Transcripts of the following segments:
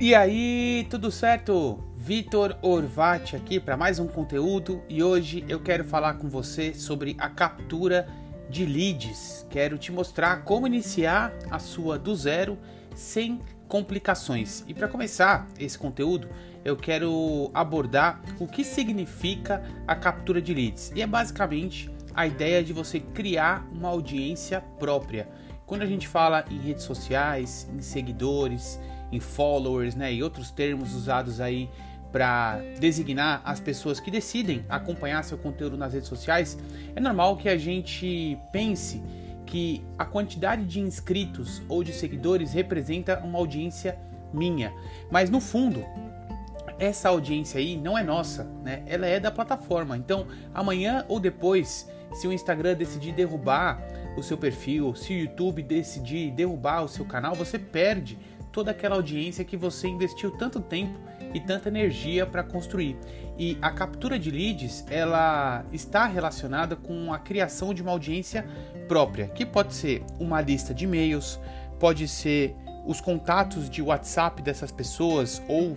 E aí, tudo certo? Vitor Orvati aqui para mais um conteúdo e hoje eu quero falar com você sobre a captura de leads. Quero te mostrar como iniciar a sua do zero sem complicações. E para começar esse conteúdo, eu quero abordar o que significa a captura de leads. E é basicamente a ideia de você criar uma audiência própria. Quando a gente fala em redes sociais, em seguidores, em followers, né, e outros termos usados aí para designar as pessoas que decidem acompanhar seu conteúdo nas redes sociais, é normal que a gente pense que a quantidade de inscritos ou de seguidores representa uma audiência minha, mas no fundo essa audiência aí não é nossa, né? Ela é da plataforma. Então, amanhã ou depois, se o Instagram decidir derrubar o seu perfil, se o YouTube decidir derrubar o seu canal, você perde toda aquela audiência que você investiu tanto tempo e tanta energia para construir. E a captura de leads, ela está relacionada com a criação de uma audiência própria, que pode ser uma lista de e-mails, pode ser os contatos de WhatsApp dessas pessoas ou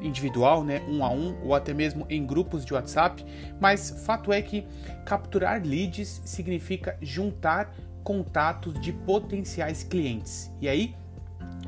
individual, né, um a um, ou até mesmo em grupos de WhatsApp, mas fato é que capturar leads significa juntar contatos de potenciais clientes. E aí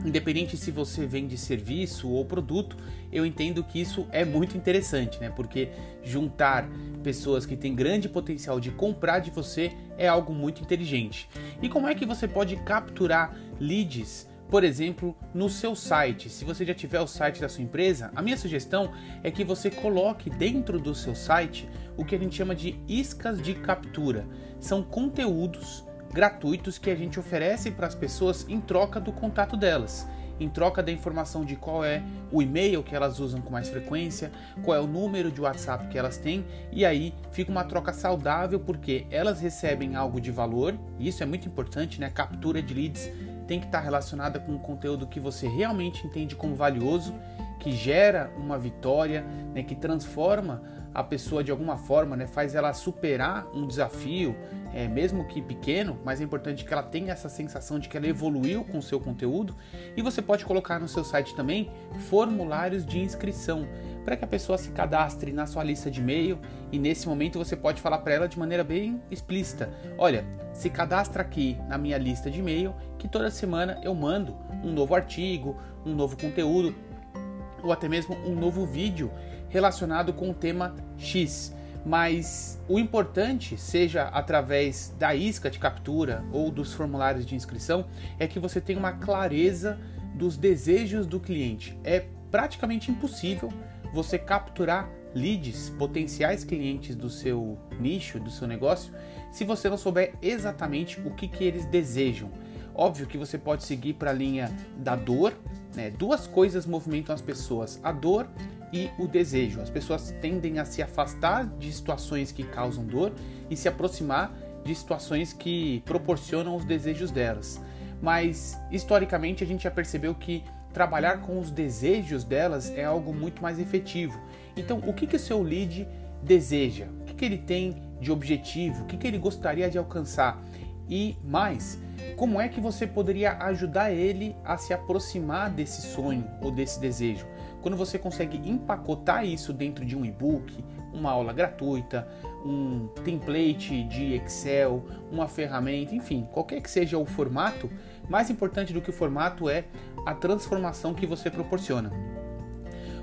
independente se você vende serviço ou produto, eu entendo que isso é muito interessante, né? Porque juntar pessoas que têm grande potencial de comprar de você é algo muito inteligente. E como é que você pode capturar leads? Por exemplo, no seu site, se você já tiver o site da sua empresa, a minha sugestão é que você coloque dentro do seu site o que a gente chama de iscas de captura. São conteúdos gratuitos que a gente oferece para as pessoas em troca do contato delas, em troca da informação de qual é o e-mail que elas usam com mais frequência, qual é o número de WhatsApp que elas têm, e aí fica uma troca saudável porque elas recebem algo de valor, e isso é muito importante, né? Captura de leads tem que estar relacionada com um conteúdo que você realmente entende como valioso, que gera uma vitória, né, que transforma a pessoa de alguma forma, né, faz ela superar um desafio, é, mesmo que pequeno, mas é importante que ela tenha essa sensação de que ela evoluiu com o seu conteúdo. E você pode colocar no seu site também formulários de inscrição para que a pessoa se cadastre na sua lista de e-mail e nesse momento você pode falar para ela de maneira bem explícita: olha, se cadastra aqui na minha lista de e-mail que toda semana eu mando um novo artigo, um novo conteúdo ou até mesmo um novo vídeo relacionado com o tema X. Mas o importante, seja através da isca de captura ou dos formulários de inscrição, é que você tenha uma clareza dos desejos do cliente. É praticamente impossível você capturar leads, potenciais clientes do seu nicho, do seu negócio, se você não souber exatamente o que, que eles desejam. Óbvio que você pode seguir para a linha da dor, né? Duas coisas movimentam as pessoas: a dor e o desejo. As pessoas tendem a se afastar de situações que causam dor e se aproximar de situações que proporcionam os desejos delas. Mas historicamente a gente já percebeu que trabalhar com os desejos delas é algo muito mais efetivo. Então, o que, que o seu lead deseja? O que, que ele tem de objetivo? O que, que ele gostaria de alcançar? E mais, como é que você poderia ajudar ele a se aproximar desse sonho ou desse desejo? Quando você consegue empacotar isso dentro de um e-book, uma aula gratuita, um template de Excel, uma ferramenta, enfim, qualquer que seja o formato, mais importante do que o formato é a transformação que você proporciona.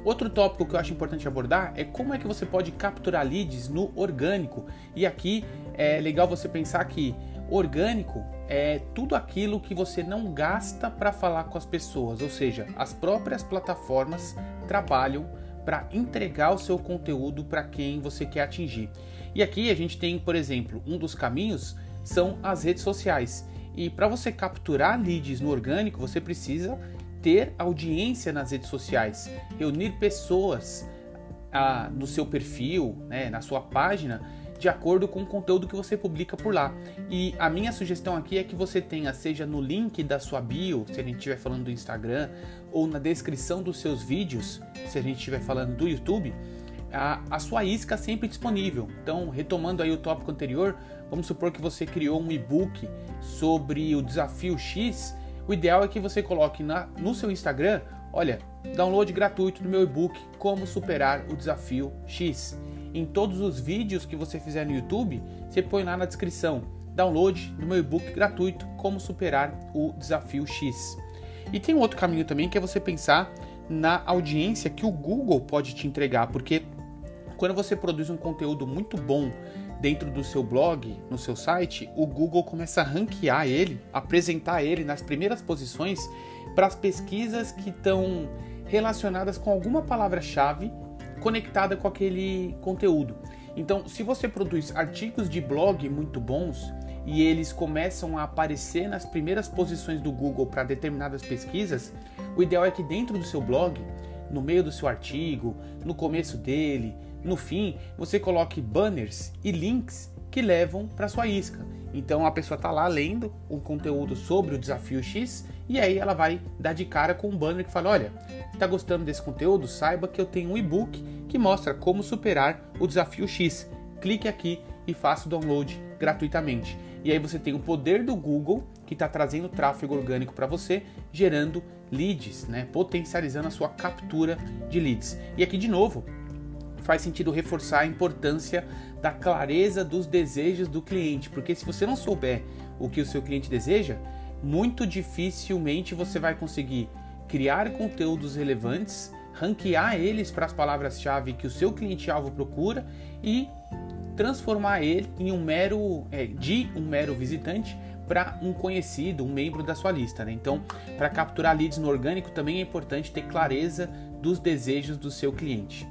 Outro tópico que eu acho importante abordar é como é que você pode capturar leads no orgânico. E aqui é legal você pensar que orgânico é tudo aquilo que você não gasta para falar com as pessoas, ou seja, as próprias plataformas trabalham para entregar o seu conteúdo para quem você quer atingir. E aqui a gente tem, por exemplo, um dos caminhos são as redes sociais. E para você capturar leads no orgânico, você precisa ter audiência nas redes sociais, reunir pessoas ah, no seu perfil, né, na sua página, de acordo com o conteúdo que você publica por lá. E a minha sugestão aqui é que você tenha, seja no link da sua bio, se a gente estiver falando do Instagram, ou na descrição dos seus vídeos, se a gente estiver falando do YouTube, a, a sua isca sempre disponível. Então, retomando aí o tópico anterior, vamos supor que você criou um e-book sobre o desafio X. O ideal é que você coloque na, no seu Instagram, olha, download gratuito do meu e-book Como Superar o Desafio X. Em todos os vídeos que você fizer no YouTube, você põe lá na descrição download do meu e-book gratuito Como Superar o Desafio X. E tem um outro caminho também que é você pensar na audiência que o Google pode te entregar, porque quando você produz um conteúdo muito bom dentro do seu blog, no seu site, o Google começa a ranquear ele, apresentar ele nas primeiras posições para as pesquisas que estão relacionadas com alguma palavra-chave conectada com aquele conteúdo. Então, se você produz artigos de blog muito bons e eles começam a aparecer nas primeiras posições do Google para determinadas pesquisas, o ideal é que dentro do seu blog, no meio do seu artigo, no começo dele, no fim, você coloque banners e links que levam para sua isca. Então a pessoa está lá lendo um conteúdo sobre o desafio X e aí ela vai dar de cara com um banner que fala: Olha, está gostando desse conteúdo? Saiba que eu tenho um e-book que mostra como superar o desafio X. Clique aqui e faça o download gratuitamente. E aí você tem o poder do Google que está trazendo tráfego orgânico para você, gerando leads, né? potencializando a sua captura de leads. E aqui de novo, faz sentido reforçar a importância da clareza dos desejos do cliente, porque se você não souber o que o seu cliente deseja, muito dificilmente você vai conseguir criar conteúdos relevantes, ranquear eles para as palavras-chave que o seu cliente-alvo procura e transformar ele em um mero é, de um mero visitante para um conhecido, um membro da sua lista. Né? Então, para capturar leads no orgânico também é importante ter clareza dos desejos do seu cliente.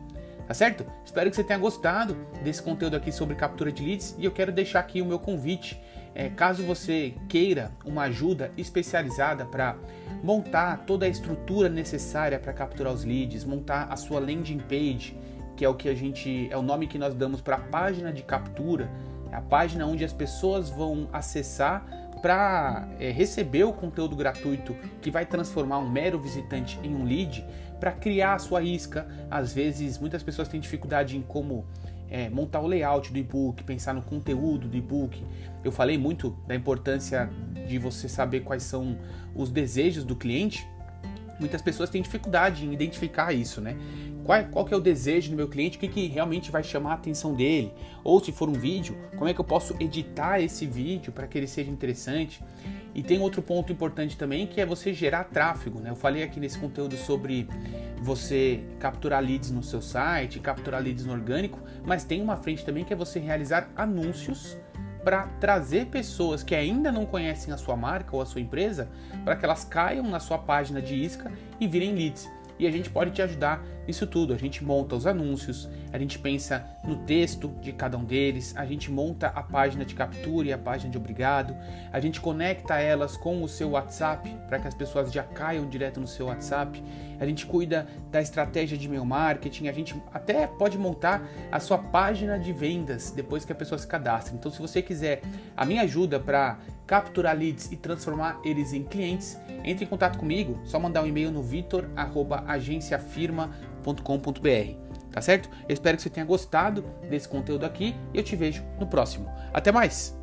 Tá certo? Espero que você tenha gostado desse conteúdo aqui sobre captura de leads e eu quero deixar aqui o meu convite. É, caso você queira uma ajuda especializada para montar toda a estrutura necessária para capturar os leads, montar a sua landing page, que é o que a gente é o nome que nós damos para a página de captura, é a página onde as pessoas vão acessar para é, receber o conteúdo gratuito que vai transformar um mero visitante em um lead, para criar a sua isca. Às vezes, muitas pessoas têm dificuldade em como é, montar o layout do e-book, pensar no conteúdo do e-book. Eu falei muito da importância de você saber quais são os desejos do cliente. Muitas pessoas têm dificuldade em identificar isso, né? Qual, qual que é o desejo do meu cliente, o que, que realmente vai chamar a atenção dele, ou se for um vídeo, como é que eu posso editar esse vídeo para que ele seja interessante. E tem outro ponto importante também que é você gerar tráfego. Né? Eu falei aqui nesse conteúdo sobre você capturar leads no seu site, capturar leads no orgânico, mas tem uma frente também que é você realizar anúncios para trazer pessoas que ainda não conhecem a sua marca ou a sua empresa para que elas caiam na sua página de isca e virem leads e a gente pode te ajudar nisso tudo. A gente monta os anúncios, a gente pensa no texto de cada um deles, a gente monta a página de captura e a página de obrigado, a gente conecta elas com o seu WhatsApp para que as pessoas já caiam direto no seu WhatsApp, a gente cuida da estratégia de e-mail marketing, a gente até pode montar a sua página de vendas depois que a pessoa se cadastra. Então, se você quiser a minha ajuda para capturar leads e transformar eles em clientes, entre em contato comigo, só mandar um e-mail no vitor@agenciafirma.com.br. Tá certo? Eu espero que você tenha gostado desse conteúdo aqui e eu te vejo no próximo. Até mais.